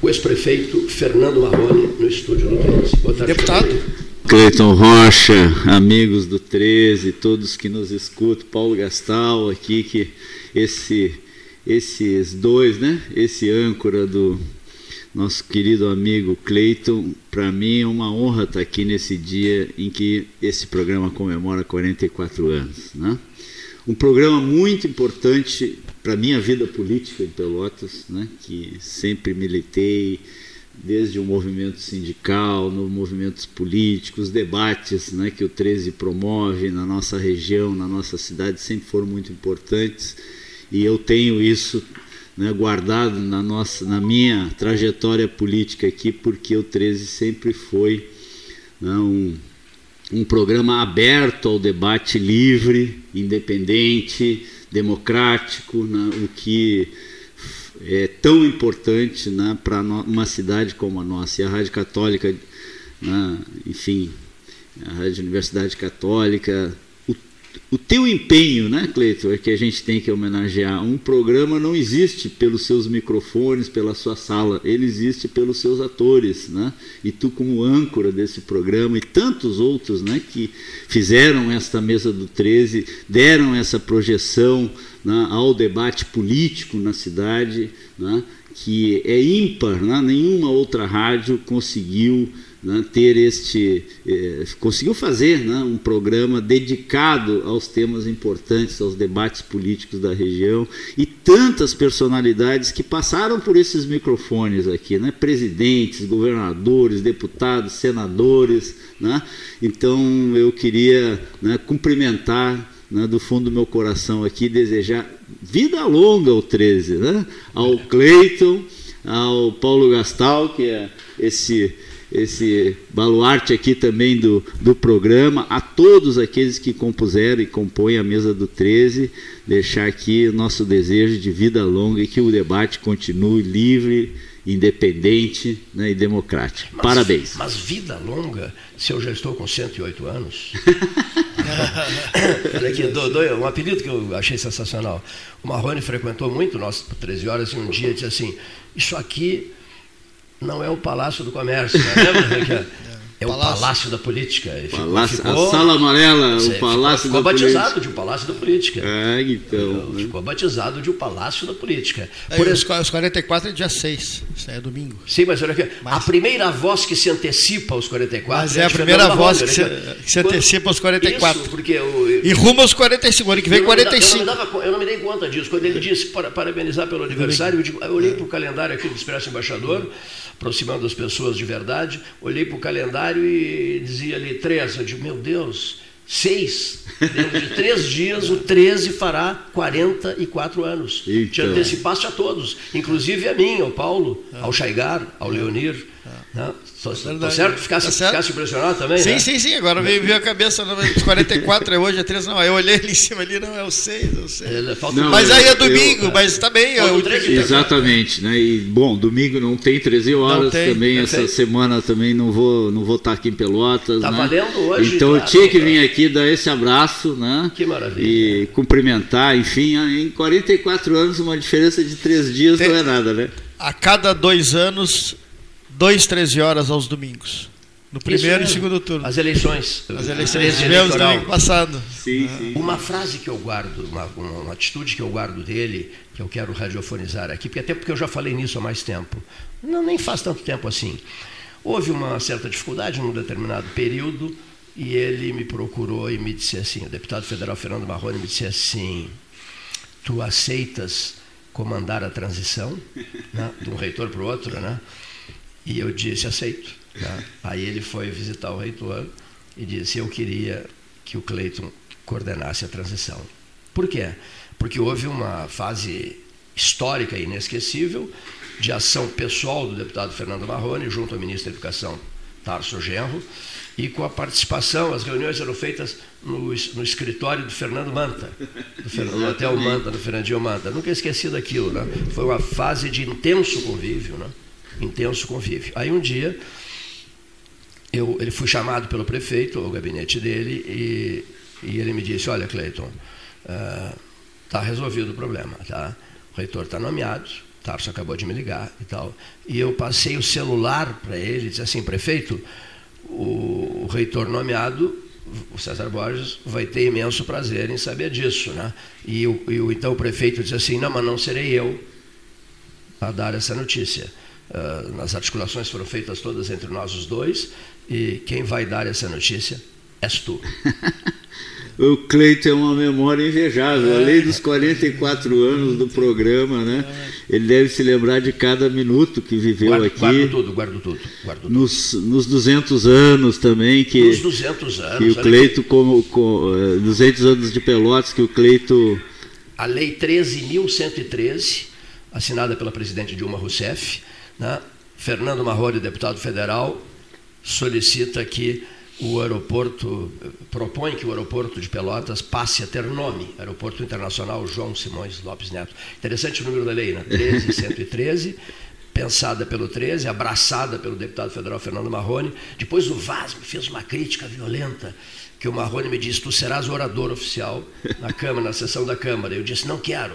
o ex-prefeito Fernando Marrone no estúdio do 13. Boa tarde, Deputado. Cleiton Rocha, amigos do 13, todos que nos escutam, Paulo Gastal aqui, que esse, esses dois, né? Esse âncora do nosso querido amigo Cleiton, para mim é uma honra estar aqui nesse dia em que esse programa comemora 44 anos, né? Um programa muito importante para a minha vida política em Pelotas, né, que sempre militei, desde o movimento sindical, nos movimentos políticos, debates né, que o 13 promove na nossa região, na nossa cidade, sempre foram muito importantes. E eu tenho isso né, guardado na, nossa, na minha trajetória política aqui, porque o 13 sempre foi né, um um programa aberto ao debate livre, independente, democrático, né, o que é tão importante né, para uma cidade como a nossa. E a Rádio Católica, né, enfim, a Rádio Universidade Católica o teu empenho, né, Cleiton, é que a gente tem que homenagear. Um programa não existe pelos seus microfones, pela sua sala, ele existe pelos seus atores, né? E tu como âncora desse programa e tantos outros, né, que fizeram esta mesa do 13, deram essa projeção né, ao debate político na cidade, né, que é ímpar, né? nenhuma outra rádio conseguiu né, ter este, eh, conseguiu fazer né, um programa dedicado aos temas importantes, aos debates políticos da região e tantas personalidades que passaram por esses microfones aqui, né, presidentes, governadores, deputados, senadores. Né, então eu queria né, cumprimentar né, do fundo do meu coração aqui, desejar vida longa ao 13, né, ao Cleiton, ao Paulo Gastal, que é esse esse baluarte aqui também do, do programa, a todos aqueles que compuseram e compõem a mesa do 13, deixar aqui o nosso desejo de vida longa e que o debate continue livre, independente né, e democrático. Mas, Parabéns. Mas vida longa, se eu já estou com 108 anos. Olha aqui, do, do, um apelido que eu achei sensacional. O Marrone frequentou muito nós 13 horas e um dia disse assim: Isso aqui não é o Palácio do Comércio, né? lembra? É o Palácio, Palácio da Política. Palácio, ficou, a Sala Amarela, o Palácio ficou, ficou da batizado Política. de o Palácio da Política. É, então. Ficou, né? batizado de o Palácio da Política. Por os, os 44 é dia 6, isso é domingo. Sim, mas olha aqui, mas, a primeira voz que se antecipa aos 44 Mas é, é a primeira voz que se, que se, antecipa aos 44. Isso, porque eu, e rumo aos 45, ano que vem 45. Eu não, dava, eu não me dei conta disso. Quando ele disse para, parabenizar pelo aniversário, eu, digo, eu olhei para o calendário aqui do Expresso Embaixador aproximando as pessoas de verdade, olhei para o calendário e dizia ali 13. Eu digo, meu Deus, seis. Dentro de três dias, o 13 fará 44 anos. Eita. Te antecipaste a todos, inclusive a mim, ao Paulo, ao Chaigar, ao Leonir. Ah. Né? Tô, tô certo? Ficasse, tá certo? ficasse impressionado também? Sim, né? sim, sim. Agora veio, veio a cabeça, não, 44 é hoje, é 3, não. Aí eu olhei ali em cima ali, não, é o 6, é o 6. Não, mas aí é domingo, eu, mas tá bem. Eu, exatamente, né? E, bom, domingo não tem 13 horas tem, também. Essa semana também não vou, não vou estar aqui em Pelotas. Tá né? valendo hoje. Então eu tinha que vir aqui dar esse abraço, né? Que maravilha. E cumprimentar, enfim, em 44 anos, uma diferença de 3 dias tem, não é nada, né? A cada dois anos dois 13 horas aos domingos. No primeiro e segundo turno. As eleições. As eleições tivemos domingo passado. Sim, sim. Uma frase que eu guardo, uma, uma, atitude que eu guardo dele, que eu quero radiofonizar aqui, porque até porque eu já falei nisso há mais tempo. Não, nem faz tanto tempo assim. Houve uma certa dificuldade num determinado período e ele me procurou e me disse assim, o deputado federal Fernando Marrone me disse assim, tu aceitas comandar a transição né, de um reitor para o outro, né? E eu disse, aceito. Tá? Aí ele foi visitar o reitor e disse, eu queria que o Cleiton coordenasse a transição. Por quê? Porque houve uma fase histórica e inesquecível de ação pessoal do deputado Fernando Marrone junto ao ministro da Educação, Tarso Genro, e com a participação, as reuniões eram feitas no, no escritório do Fernando Manta, do Fernando, no Hotel Manta, do Fernandinho Manta. Nunca esqueci daquilo, né? Foi uma fase de intenso convívio, né? Intenso convívio. Aí um dia, eu, ele foi chamado pelo prefeito, ao gabinete dele, e, e ele me disse, olha, Cleiton, está uh, resolvido o problema, tá? o reitor está nomeado, Tarso acabou de me ligar e tal. E eu passei o celular para ele, disse assim, prefeito, o, o reitor nomeado, o César Borges, vai ter imenso prazer em saber disso. Né? E, o, e o, então o prefeito disse assim, não, mas não serei eu a dar essa notícia. Uh, as articulações foram feitas todas entre nós os dois, e quem vai dar essa notícia és tu. o Cleito é uma memória invejável. Além dos 44 anos do programa, né? Ele deve se lembrar de cada minuto que viveu guardo, aqui. Guardo tudo, guardo tudo. Guardo tudo. Nos, nos 200 anos também que. Nos 200 anos. Que o Cleito, como, com, 200 eh, anos de Pelotas, que o Cleito. A Lei 13.113, assinada pela presidente Dilma Rousseff, né? Fernando Marrone, deputado federal, solicita que o aeroporto propõe que o aeroporto de Pelotas passe a ter nome, Aeroporto Internacional João Simões Lopes Neto. Interessante o número da lei, né? 13113, pensada pelo 13, abraçada pelo deputado federal Fernando Marrone. Depois o Vaz me fez uma crítica violenta, que o Marrone me disse: "Tu serás orador oficial na Câmara, na sessão da Câmara". Eu disse: "Não quero.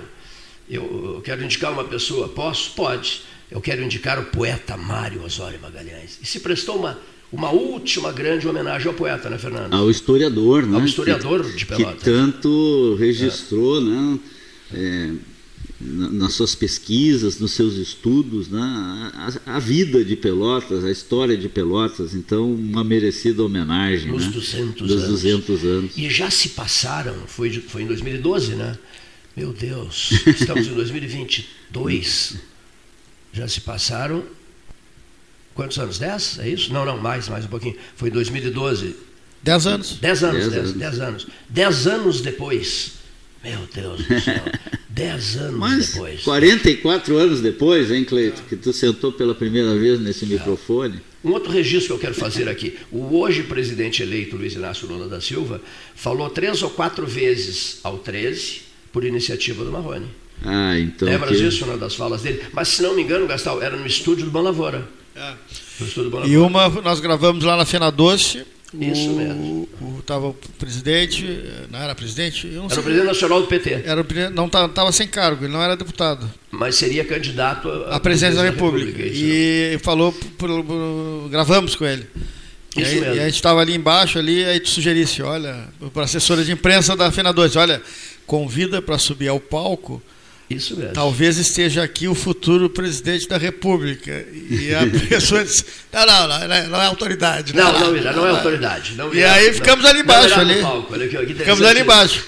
Eu quero indicar uma pessoa. Posso? Pode. Eu quero indicar o poeta Mário Osório Magalhães". E se prestou uma uma última grande homenagem ao poeta, né, Fernando? Ao historiador, né? Ao historiador que, de Pelotas. Que tanto registrou, é. né? É, nas suas pesquisas, nos seus estudos, né? a, a, vida de Pelotas, a história de Pelotas, então uma merecida homenagem. Nos né? 200 Dos anos. 200 anos. E já se passaram, foi, foi em 2012, né? Meu Deus, estamos em 2022. Já se passaram Quantos anos? Dez? É isso? Não, não, mais, mais um pouquinho. Foi em 2012. Dez anos. Dez anos, dez, dez, anos. Dez anos. Dez anos depois. Meu Deus do céu. Dez anos Mas depois. 44 anos depois, hein, Cleito? Que tu sentou pela primeira vez nesse microfone. Um outro registro que eu quero fazer aqui. O hoje presidente eleito Luiz Inácio Lula da Silva falou três ou quatro vezes ao 13 por iniciativa do Marrone. Ah, então. Lembra que... disso, uma das falas dele? Mas, se não me engano, Gastal, era no estúdio do Bom Lavoura. É. E uma nós gravamos lá na Fena Doce. Isso o, mesmo. Estava o, o, presidente, não era presidente? era sei. o presidente nacional do PT. Era o, não estava sem cargo, ele não era deputado. Mas seria candidato à presidência da República. Da República e falou, por, por, gravamos com ele. E, aí, e, a gente estava ali embaixo, ali, aí tu sugerisse, olha, para a assessora de imprensa da Fena 2, olha, convida para subir ao palco isso mesmo. Talvez esteja aqui o futuro presidente da República. E a pessoa disse: não, não, não, não é autoridade. Não, não, não, não é autoridade. Não e aí ficamos ali embaixo. Ali. Palco, ficamos ali embaixo.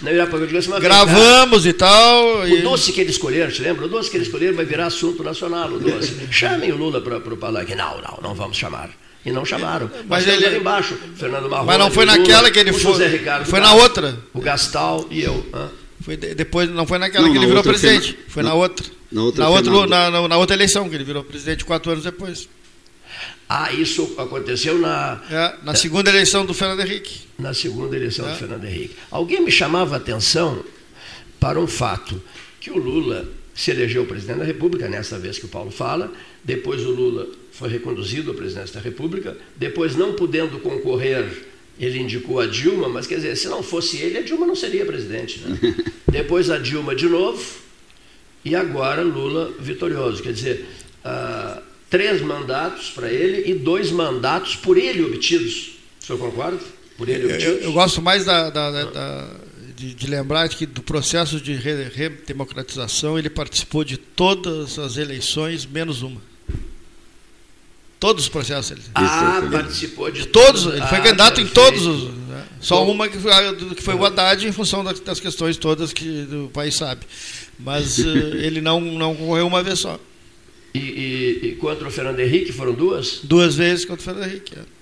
Gravamos e tal. O doce que eles escolheram, te lembra? O doce que eles escolheram vai virar assunto nacional. O doce. Chamem o Lula para o palanque. Não, não, não vamos chamar. E não chamaram. Mas ele ali embaixo, Fernando Marrone, Mas não foi naquela Lula, que ele foi. Ricardo foi na outra. O Gastal e eu. Hã? Foi de, depois, não foi naquela não, que ele virou presidente, foi na, foi na, na outra. Na outra, na, outra na, na, na, outra eleição, que ele virou presidente quatro anos depois. Ah, isso aconteceu na. É, na segunda eleição do Fernando Henrique. Na segunda eleição é. do Fernando Henrique. Alguém me chamava a atenção para um fato: que o Lula se elegeu presidente da República, nessa vez que o Paulo fala, depois o Lula foi reconduzido à presidência da República, depois não podendo concorrer ele indicou a Dilma, mas quer dizer, se não fosse ele, a Dilma não seria presidente. Né? Depois a Dilma de novo, e agora Lula vitorioso. Quer dizer, uh, três mandatos para ele e dois mandatos por ele obtidos. O senhor concorda? Por ele obtidos. Eu, eu gosto mais da, da, da, da de, de, lembrar que do processo de redemocratização ele participou de todas as eleições, menos uma. Todos os processos. Ele... Ah, participou de todos. Ele foi ah, candidato perfeito. em todos os. Né? Só Bom, uma que foi, que foi o Haddad em função das, questões todas que o país sabe. Mas uh, ele não, não concorreu uma vez só. E, e, e, contra o Fernando Henrique foram duas? Duas vezes contra o Fernando Henrique. É.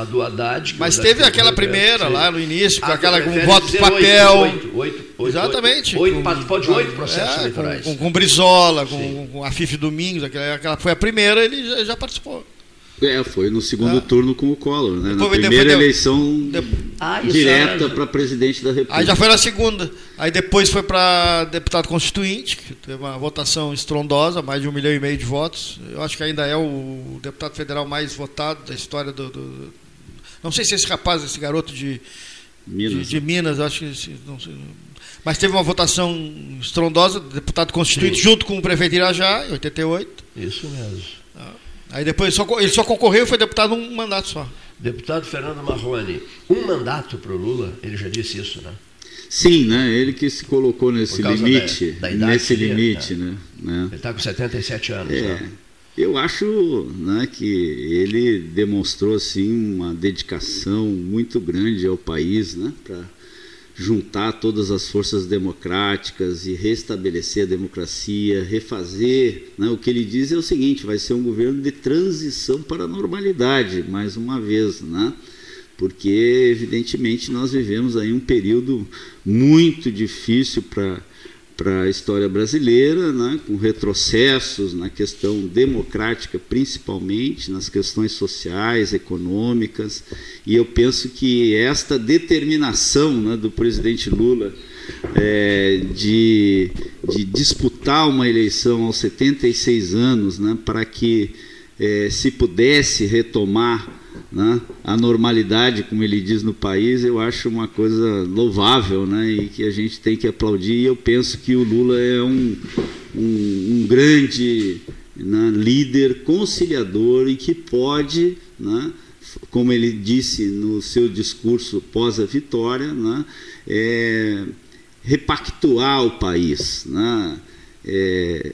A do Haddad. Mas teve aquela primeira lá no início, com ah, aquela com voto de papel. Oito, oito, oito, Exatamente. Oito, participou de oito processos é, eleitorais. Com, com, com Brizola, com, com, a Fife Domingos, aquela, aquela foi a primeira, ele já, já participou. É, foi no segundo ah. turno com o Collor, né? Na primeira eleição ah, direta para presidente da República. Aí já foi na segunda. Aí depois foi para deputado constituinte, que teve uma votação estrondosa, mais de um milhão e meio de votos. Eu acho que ainda é o deputado federal mais votado da história do. do... Não sei se esse rapaz, esse garoto de Minas. De, de Minas, acho que. Não sei, mas teve uma votação estrondosa, deputado constituído Sim. junto com o prefeito Irajá, em 88. Isso mesmo. Aí depois só, ele só concorreu e foi deputado um mandato só. Deputado Fernando Marrone, um mandato para o Lula, ele já disse isso, né? Sim, né? Ele que se colocou nesse limite, da, da nesse limite, né? né? Ele está com 77 anos. É. Né? Eu acho né, que ele demonstrou assim uma dedicação muito grande ao país, né, para juntar todas as forças democráticas e restabelecer a democracia, refazer. Né, o que ele diz é o seguinte: vai ser um governo de transição para a normalidade, mais uma vez, né? Porque evidentemente nós vivemos aí um período muito difícil para para a história brasileira, né, com retrocessos na questão democrática, principalmente, nas questões sociais, econômicas, e eu penso que esta determinação né, do presidente Lula é, de, de, disputar uma eleição aos 76 anos, né, para que é, se pudesse retomar né, a normalidade, como ele diz no país, eu acho uma coisa louvável né, e que a gente tem que aplaudir. E eu penso que o Lula é um, um, um grande né, líder conciliador e que pode, né, como ele disse no seu discurso pós a vitória, né, é, repactuar o país. Né, é,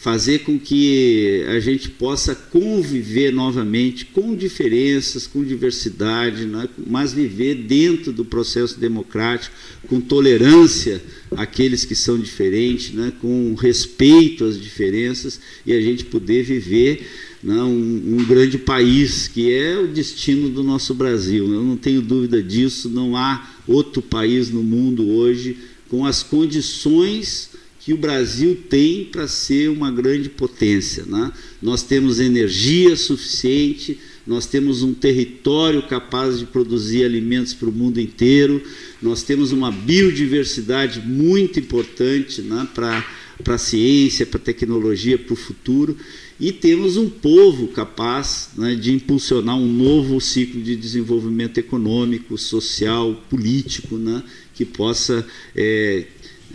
fazer com que a gente possa conviver novamente com diferenças, com diversidade, né? mas viver dentro do processo democrático, com tolerância àqueles que são diferentes, né? com respeito às diferenças e a gente poder viver né? um, um grande país, que é o destino do nosso Brasil. Eu não tenho dúvida disso, não há outro país no mundo hoje com as condições que o Brasil tem para ser uma grande potência. Né? Nós temos energia suficiente, nós temos um território capaz de produzir alimentos para o mundo inteiro, nós temos uma biodiversidade muito importante né, para a ciência, para a tecnologia, para o futuro, e temos um povo capaz né, de impulsionar um novo ciclo de desenvolvimento econômico, social, político, né, que possa é,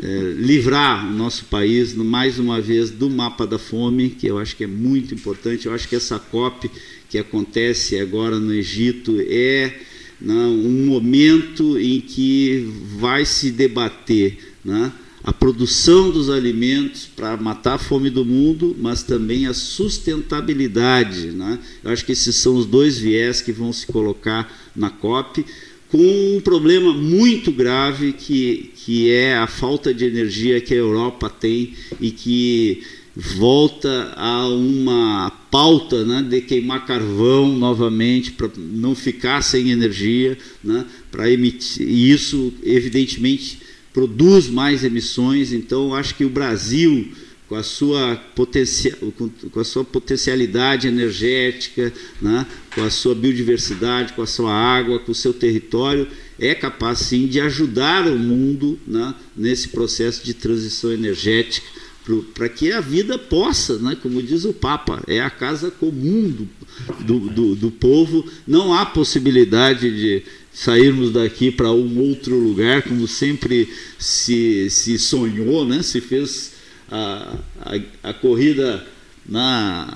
é, livrar o nosso país, mais uma vez, do mapa da fome, que eu acho que é muito importante. Eu acho que essa COP que acontece agora no Egito é né, um momento em que vai se debater né, a produção dos alimentos para matar a fome do mundo, mas também a sustentabilidade. Né? Eu acho que esses são os dois viés que vão se colocar na COP com um problema muito grave que, que é a falta de energia que a Europa tem e que volta a uma pauta né, de queimar carvão novamente para não ficar sem energia, né, para emitir e isso evidentemente produz mais emissões. Então acho que o Brasil com a sua, potencia, com a sua potencialidade energética, né, com a sua biodiversidade, com a sua água, com o seu território, é capaz sim de ajudar o mundo né, nesse processo de transição energética para que a vida possa, né, como diz o Papa, é a casa comum do, do, do, do povo, não há possibilidade de sairmos daqui para um outro lugar, como sempre se, se sonhou, né, se fez a, a, corrida na,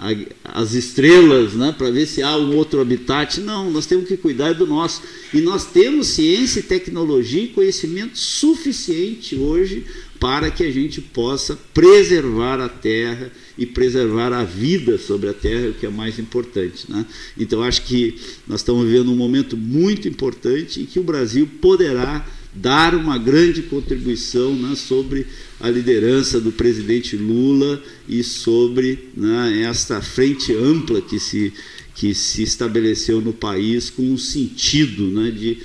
a, as estrelas né, para ver se há um outro habitat. Não, nós temos que cuidar do nosso. E nós temos ciência, tecnologia e conhecimento suficiente hoje para que a gente possa preservar a terra e preservar a vida sobre a terra, o que é mais importante. Né? Então, acho que nós estamos vivendo um momento muito importante e que o Brasil poderá dar uma grande contribuição né, sobre a liderança do presidente Lula e sobre né, esta frente ampla que se, que se estabeleceu no país com um sentido né, de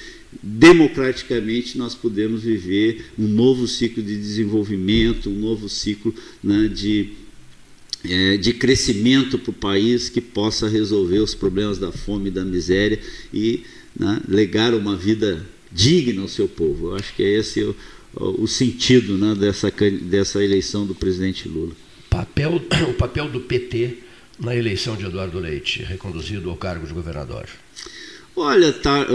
democraticamente nós podemos viver um novo ciclo de desenvolvimento, um novo ciclo né, de, é, de crescimento para o país que possa resolver os problemas da fome e da miséria e né, legar uma vida digna ao seu povo. Eu acho que é esse o, o sentido né, dessa, dessa eleição do presidente Lula. Papel, o papel do PT na eleição de Eduardo Leite, reconduzido ao cargo de governador. Olha, tá,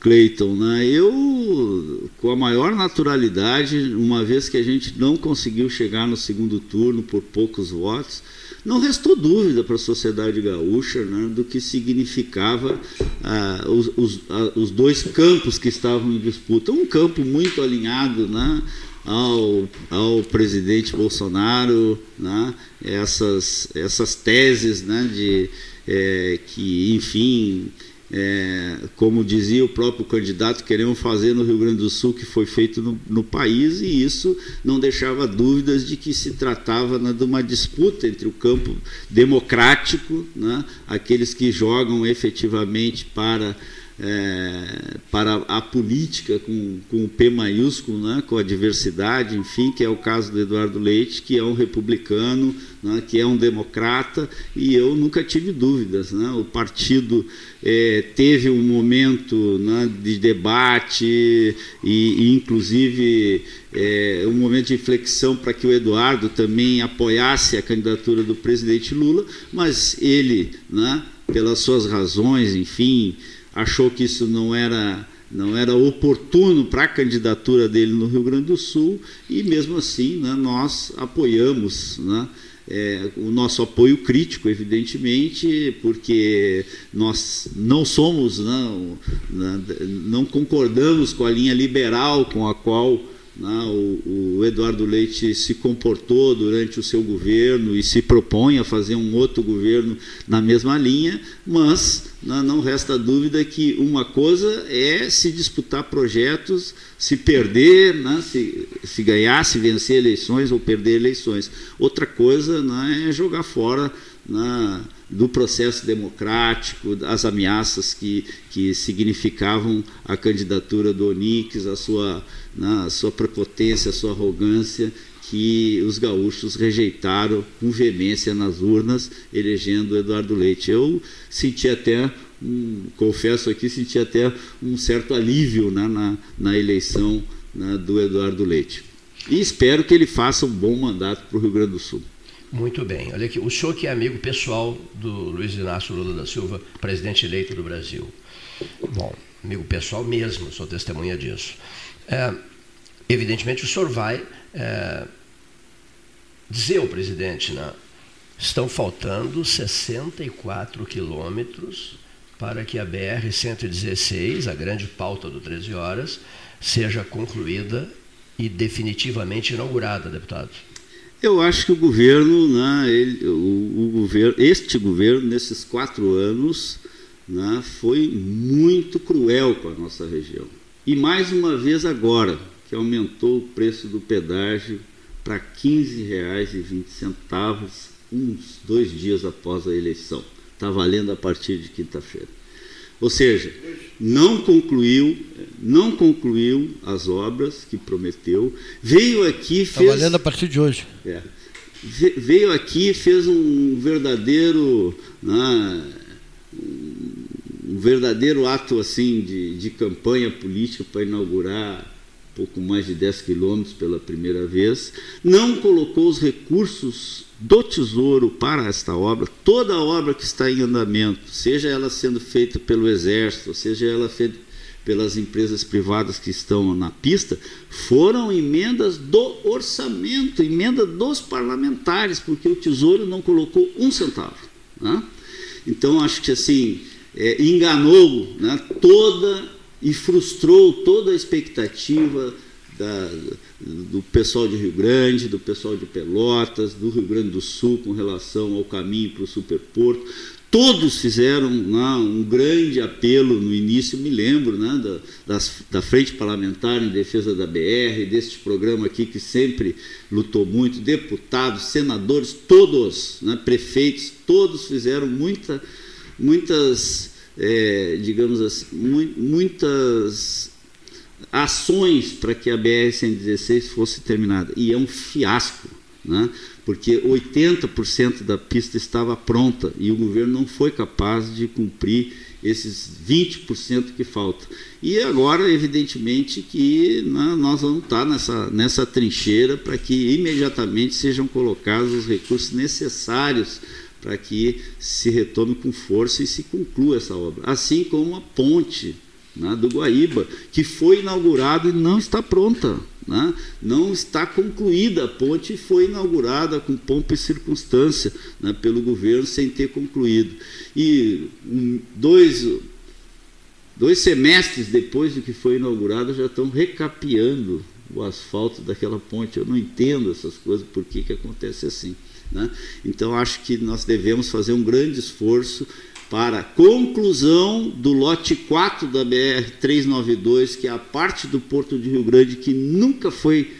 Cleiton, né, eu, com a maior naturalidade, uma vez que a gente não conseguiu chegar no segundo turno por poucos votos, não restou dúvida para a sociedade gaúcha né, do que significava ah, os, os, ah, os, dois campos que estavam em disputa. Um campo muito alinhado né, ao, ao presidente Bolsonaro, né, essas, essas teses né, de é, que, enfim, é, como dizia o próprio candidato, queremos fazer no Rio Grande do Sul, que foi feito no, no país, e isso não deixava dúvidas de que se tratava né, de uma disputa entre o campo democrático, né, aqueles que jogam efetivamente para é, para a política com, com o P maiúsculo, né, com a diversidade, enfim, que é o caso do Eduardo Leite, que é um republicano, né, que é um democrata, e eu nunca tive dúvidas. Né, o partido é, teve um momento né, de debate e, e inclusive, é, um momento de inflexão para que o Eduardo também apoiasse a candidatura do presidente Lula, mas ele, né, pelas suas razões, enfim, achou que isso não era não era oportuno para a candidatura dele no Rio Grande do Sul e mesmo assim né, nós apoiamos né, é, o nosso apoio crítico, evidentemente, porque nós não somos, não, né, não concordamos com a linha liberal com a qual né, o, o, Eduardo Leite se comportou durante o seu governo e se propõe a fazer um outro governo na mesma linha, mas né, não resta dúvida que uma coisa é se disputar projetos, se perder, né, se, ganhar, se vencer eleições ou perder eleições. Outra coisa né, é jogar fora né, do processo democrático, as ameaças que, que significavam a candidatura do Onix, a sua, né, a sua prepotência, a sua arrogância, que os gaúchos rejeitaram com veemência nas urnas, elegendo Eduardo Leite. Eu senti até, um, confesso aqui, senti até um certo alívio né, na, na eleição né, do Eduardo Leite. E espero que ele faça um bom mandato para o Rio Grande do Sul. Muito bem. Olha aqui, o senhor que é amigo pessoal do Luiz Inácio Lula da Silva, presidente eleito do Brasil. Bom, amigo pessoal mesmo, sou testemunha disso. É, evidentemente, o senhor vai é, dizer ao presidente, né, estão faltando 64 quilômetros para que a BR-116, a grande pauta do 13 horas, seja concluída e definitivamente inaugurada, deputado. Eu acho que o governo, né, ele, o, o, governo, este governo, nesses quatro anos, né, foi muito cruel com a nossa região. E mais uma vez agora, que aumentou o preço do pedágio para R$ 15,20, uns dois dias após a eleição. Está valendo a partir de quinta-feira. Ou seja, não concluiu, não concluiu as obras que prometeu, veio aqui tá fez. Trabalhando a partir de hoje. É, veio aqui fez um verdadeiro, né, um verdadeiro ato assim de, de campanha política para inaugurar pouco mais de 10 quilômetros pela primeira vez, não colocou os recursos do Tesouro para esta obra, toda a obra que está em andamento, seja ela sendo feita pelo Exército, seja ela feita pelas empresas privadas que estão na pista, foram emendas do orçamento, emenda dos parlamentares, porque o Tesouro não colocou um centavo. Né? Então, acho que assim, é, enganou né, toda e frustrou toda a expectativa da, do pessoal de Rio Grande, do pessoal de Pelotas, do Rio Grande do Sul com relação ao caminho para o Superporto. Todos fizeram né, um grande apelo no início, me lembro, né, da, das, da Frente Parlamentar em Defesa da BR, deste programa aqui que sempre lutou muito, deputados, senadores, todos, né, prefeitos, todos fizeram muita, muitas, é, digamos assim, mu muitas ações para que a BR-116 fosse terminada. E é um fiasco, né? porque 80% da pista estava pronta e o governo não foi capaz de cumprir esses 20% que faltam. E agora, evidentemente, que né, nós vamos estar nessa, nessa trincheira para que imediatamente sejam colocados os recursos necessários para que se retome com força e se conclua essa obra. Assim como a ponte né, do Guaíba, que foi inaugurada e não está pronta. Né? Não está concluída a ponte e foi inaugurada com pompa e circunstância né, pelo governo sem ter concluído. E um, dois, dois semestres depois de que foi inaugurada já estão recapeando o asfalto daquela ponte. Eu não entendo essas coisas, por que, que acontece assim. Né? Então, acho que nós devemos fazer um grande esforço para conclusão do lote 4 da BR-392, que é a parte do Porto de Rio Grande que nunca foi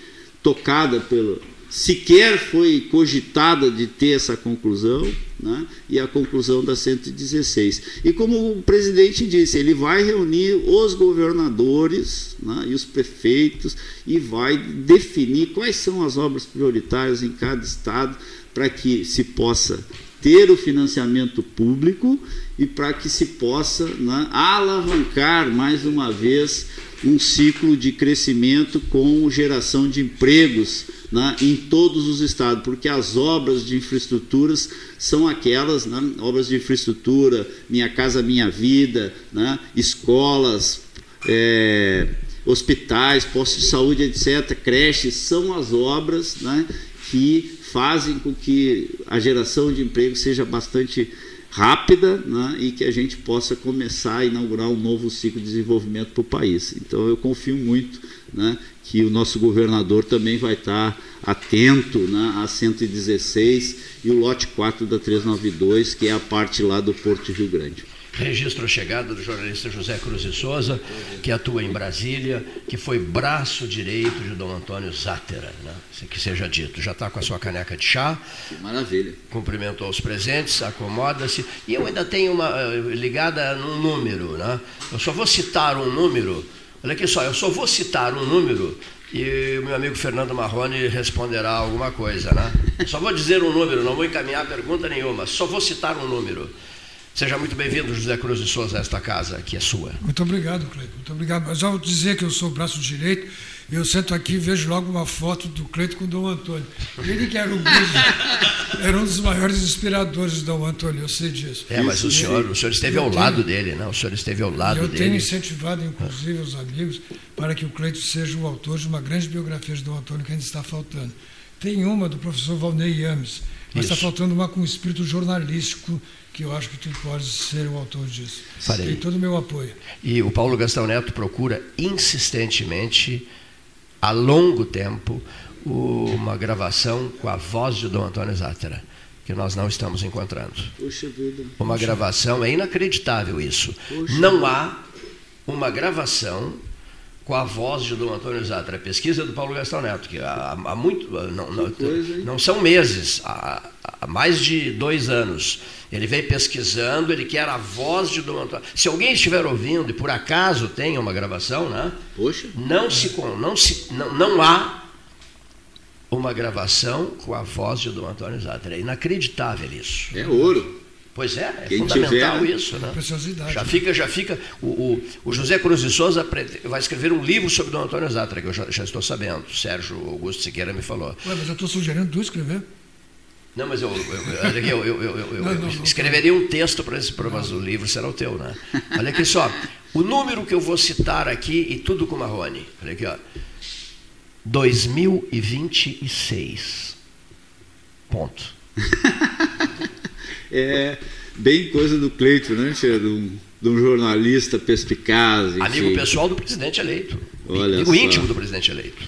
tocada pelo. sequer foi cogitada de ter essa conclusão, né? e a conclusão da 116. E como o presidente disse, ele vai reunir os governadores né? e os prefeitos e vai definir quais são as obras prioritárias em cada estado para que se possa ter o financiamento público e para que se possa né, alavancar mais uma vez um ciclo de crescimento com geração de empregos né, em todos os estados, porque as obras de infraestruturas são aquelas, né, obras de infraestrutura, Minha Casa Minha Vida, né, escolas, é, hospitais, postos de saúde, etc., creches, são as obras né, que fazem com que a geração de emprego seja bastante rápida né, e que a gente possa começar a inaugurar um novo ciclo de desenvolvimento para o país. Então eu confio muito né, que o nosso governador também vai estar atento né, a 116 e o lote 4 da 392, que é a parte lá do Porto Rio Grande. Registro a chegada do jornalista José Cruz de Souza, que atua em Brasília, que foi braço direito de Dom Antônio Zátera, né? que seja dito. Já está com a sua caneca de chá. Que maravilha. Cumprimentou os presentes, acomoda-se. E eu ainda tenho uma eh, ligada num número. Né? Eu só vou citar um número. Olha aqui só, eu só vou citar um número e o meu amigo Fernando Marrone responderá alguma coisa, né? Só vou dizer um número, não vou encaminhar pergunta nenhuma, só vou citar um número. Seja muito bem-vindo, José Cruz de Souza, a esta casa que é sua. Muito obrigado, Cleito. Muito obrigado. Mas ao dizer que eu sou o braço direito, eu sento aqui e vejo logo uma foto do Cleito com o Dom Antônio. Ele que era um, era um dos maiores inspiradores do Dom Antônio, eu sei disso. É, mas o senhor, o senhor esteve ao lado dele, não? O senhor esteve ao lado eu dele. Eu tenho incentivado, inclusive, os amigos para que o Cleito seja o autor de uma grande biografia de Dom Antônio que ainda está faltando. Tem uma do professor Valnei Yames, mas Isso. está faltando uma com espírito jornalístico que eu acho que tu podes ser o autor disso. Farei. Tem todo o meu apoio. E o Paulo Gastão Neto procura insistentemente, há longo tempo, uma gravação com a voz de Dom Antônio Zátera, que nós não estamos encontrando. Puxa vida. Uma gravação, é inacreditável isso. Puxa. Não há uma gravação com a voz de Dom Antônio Zatra, pesquisa do Paulo Gastão Neto, que há, há muito, não, não, não, são meses, há, há, mais de dois anos. Ele vem pesquisando, ele quer a voz de Dom Antônio. Se alguém estiver ouvindo e por acaso tenha uma gravação, né? Poxa. Não se não se não, não há uma gravação com a voz de Dom Antônio Zatra. É inacreditável isso. É ouro. Pois é, é Quem fundamental tiver, isso. Né? Já fica, já fica. O, o, o, José Cruz de Souza vai escrever um livro sobre Dom Antônio Zatra, que eu já, já estou sabendo. Sérgio Augusto Siqueira me falou. Ué, mas eu estou sugerindo tu escrever. Não, mas eu, eu, eu, eu, não, não, escreveria um texto para esse, mas o livro será o teu, né? Olha aqui só, o número que eu vou citar aqui e tudo com Marrone. Olha aqui, ó. 2026. Ponto. é bem coisa do Cleito, né, tia? De um, de um jornalista perspicaz. Enfim. Amigo pessoal do presidente eleito. Olha Amigo só. íntimo do presidente eleito.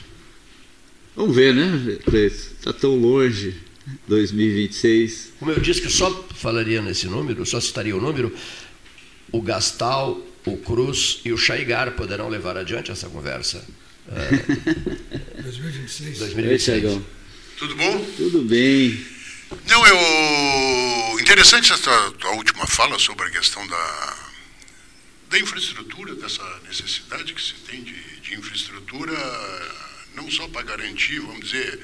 Vamos ver, né, Cleito? Está tão longe. 2026. Como eu disse que só falaria nesse número, só citaria o número, o Gastal, o Cruz e o Chaigar poderão levar adiante essa conversa. 2026. 2026. Tudo bom? Tudo bem. Não, eu. Interessante essa tua última fala sobre a questão da, da infraestrutura, dessa necessidade que se tem de, de infraestrutura, não só para garantir, vamos dizer,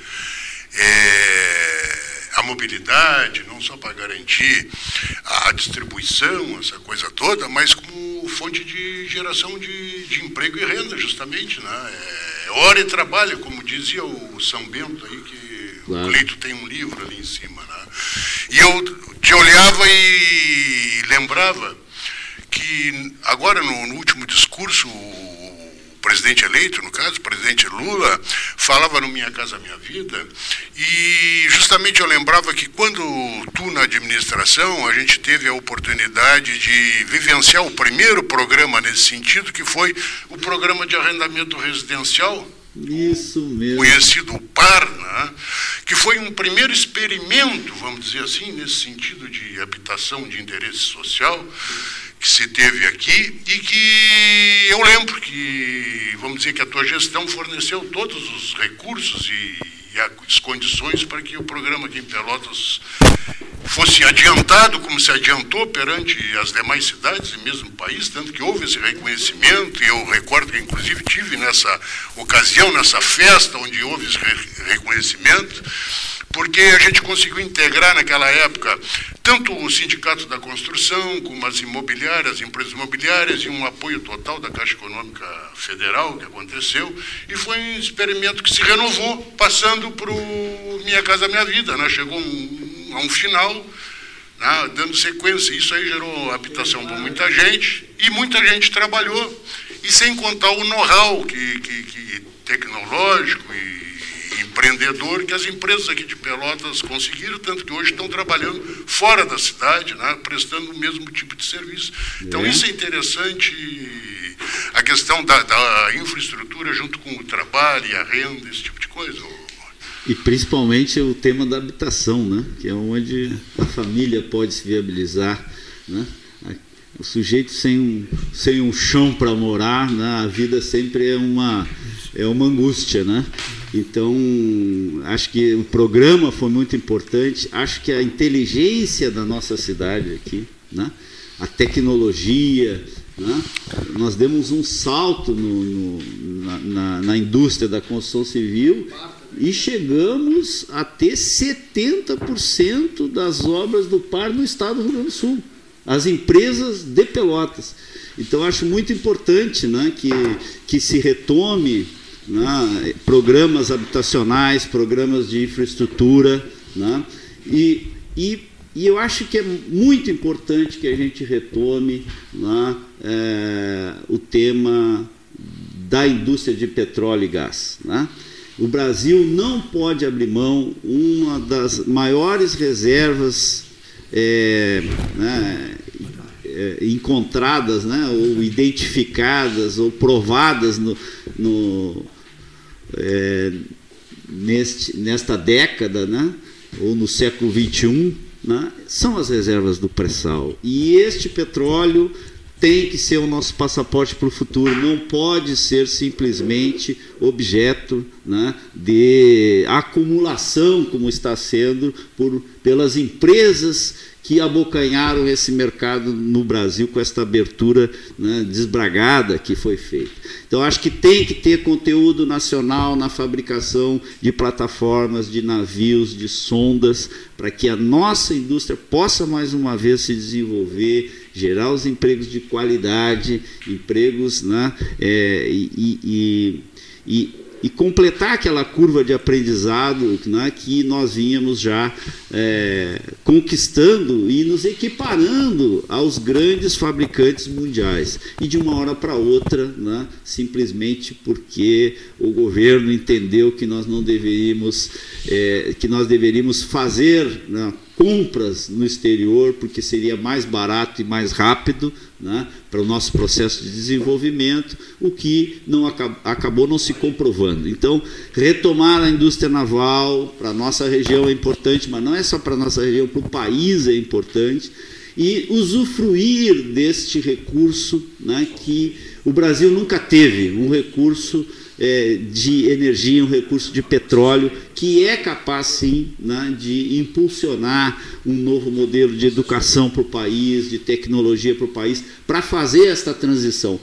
é, a mobilidade, não só para garantir a distribuição, essa coisa toda, mas como fonte de geração de, de emprego e renda, justamente. Né? É hora e trabalho, como dizia o São Bento aí, que Claro. O Cleito tem um livro ali em cima. Né? E eu te olhava e lembrava que agora no, no último discurso presidente eleito, no caso, o presidente Lula, falava no Minha Casa Minha Vida, e justamente eu lembrava que quando tu na administração, a gente teve a oportunidade de vivenciar o primeiro programa nesse sentido, que foi o programa de arrendamento residencial, isso mesmo. Conhecido PAR, né? que foi um primeiro experimento, vamos dizer assim, nesse sentido de habitação de interesse social, que se teve aqui e que eu lembro que, vamos dizer, que a tua gestão forneceu todos os recursos e, e as condições para que o programa aqui em Pelotas fosse adiantado como se adiantou perante as demais cidades e mesmo o país, tanto que houve esse reconhecimento, e eu recordo que inclusive tive nessa ocasião, nessa festa onde houve esse reconhecimento, porque a gente conseguiu integrar naquela época tanto o Sindicato da Construção, como as imobiliárias, as empresas imobiliárias, e um apoio total da Caixa Econômica Federal que aconteceu, e foi um experimento que se renovou, passando para o Minha Casa Minha Vida. Né? Chegou um, a um final, né? dando sequência. Isso aí gerou habitação para muita gente, e muita gente trabalhou, e sem contar o know-how que, que, que tecnológico e empreendedor que as empresas aqui de Pelotas conseguiram, tanto que hoje estão trabalhando fora da cidade, né, prestando o mesmo tipo de serviço. Então, é. isso é interessante, a questão da, da, infraestrutura junto com o trabalho e a renda, esse tipo de coisa. E principalmente o tema da habitação, né, que é onde a família pode se viabilizar. Né? O sujeito sem um, sem um chão para morar, né, a vida sempre é uma, é uma angústia, né? Então, acho que o programa foi muito importante. Acho que a inteligência da nossa cidade aqui, né? a tecnologia, né? nós demos um salto no, no, na, na, na indústria da construção civil e chegamos a ter 70% das obras do par no estado do Rio Grande do Sul. As empresas de Pelotas. Então, acho muito importante né, que, que se retome né, programas habitacionais, programas de infraestrutura. Né, e, e, e, eu acho que é muito importante que a gente retome né, é, o tema da indústria de petróleo e gás. Né. O Brasil não pode abrir mão uma das maiores reservas é, né, é, encontradas, né, ou identificadas, ou provadas no, no, é, neste, nesta década, né, ou no século XXI, né, são as reservas do pré-sal. E este petróleo tem que ser o nosso passaporte para o futuro, não pode ser simplesmente objeto né, de acumulação, como está sendo por, pelas empresas que abocanharam esse mercado no Brasil com esta abertura né, desbragada que foi feita. Então, acho que tem que ter conteúdo nacional na fabricação de plataformas, de navios, de sondas, para que a nossa indústria possa mais uma vez se desenvolver, gerar os empregos de qualidade, empregos né, é, e, e, e e completar aquela curva de aprendizado né, que nós vínhamos já é, conquistando e nos equiparando aos grandes fabricantes mundiais. E de uma hora para outra, né, simplesmente porque o governo entendeu que nós não deveríamos, é, que nós deveríamos fazer né, compras no exterior, porque seria mais barato e mais rápido né, para o nosso processo de desenvolvimento, o que não acabou não se comprovando. Então, retomar a indústria naval para a nossa região é importante, mas não é só para a nossa região, para o país é importante, e usufruir deste recurso né, que o Brasil nunca teve, um recurso é, de energia, um recurso de petróleo, que é capaz sim né, de impulsionar um novo modelo de educação para o país, de tecnologia para o país, para fazer esta transição.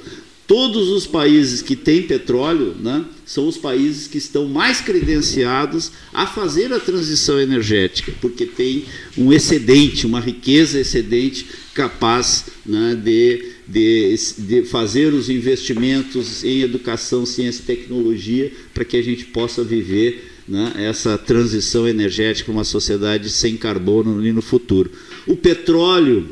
Todos os países que têm petróleo né, são os países que estão mais credenciados a fazer a transição energética, porque tem um excedente, uma riqueza excedente capaz né, de de, de fazer os investimentos em educação, ciência e tecnologia para que a gente possa viver né, essa transição energética uma sociedade sem carbono no futuro. O petróleo,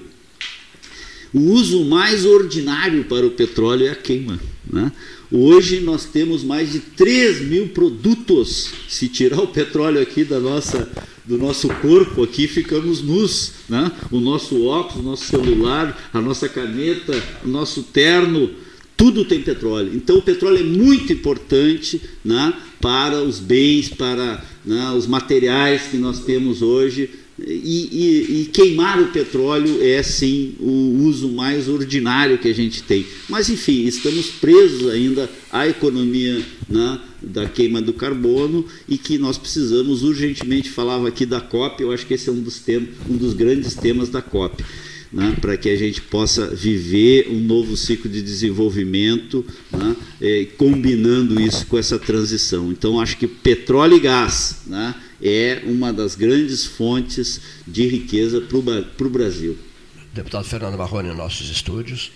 o uso mais ordinário para o petróleo é a queima. Né? Hoje nós temos mais de 3 mil produtos. Se tirar o petróleo aqui da nossa, do nosso corpo, aqui ficamos nus. Né? O nosso óculos, o nosso celular, a nossa caneta, o nosso terno, tudo tem petróleo. Então o petróleo é muito importante né, para os bens, para né, os materiais que nós temos hoje e, e, e, queimar o petróleo é sim o uso mais ordinário que a gente tem. Mas enfim, estamos presos ainda à economia né, da queima do carbono e que nós precisamos urgentemente. Falava aqui da COP, eu acho que esse é um dos, temas, um dos grandes temas da COP. Né, para que a gente possa viver um novo ciclo de desenvolvimento, né, eh, combinando isso com essa transição. Então, acho que petróleo e gás né, é uma das grandes fontes de riqueza para o Brasil. Deputado Fernando Marrone, nossos estúdios.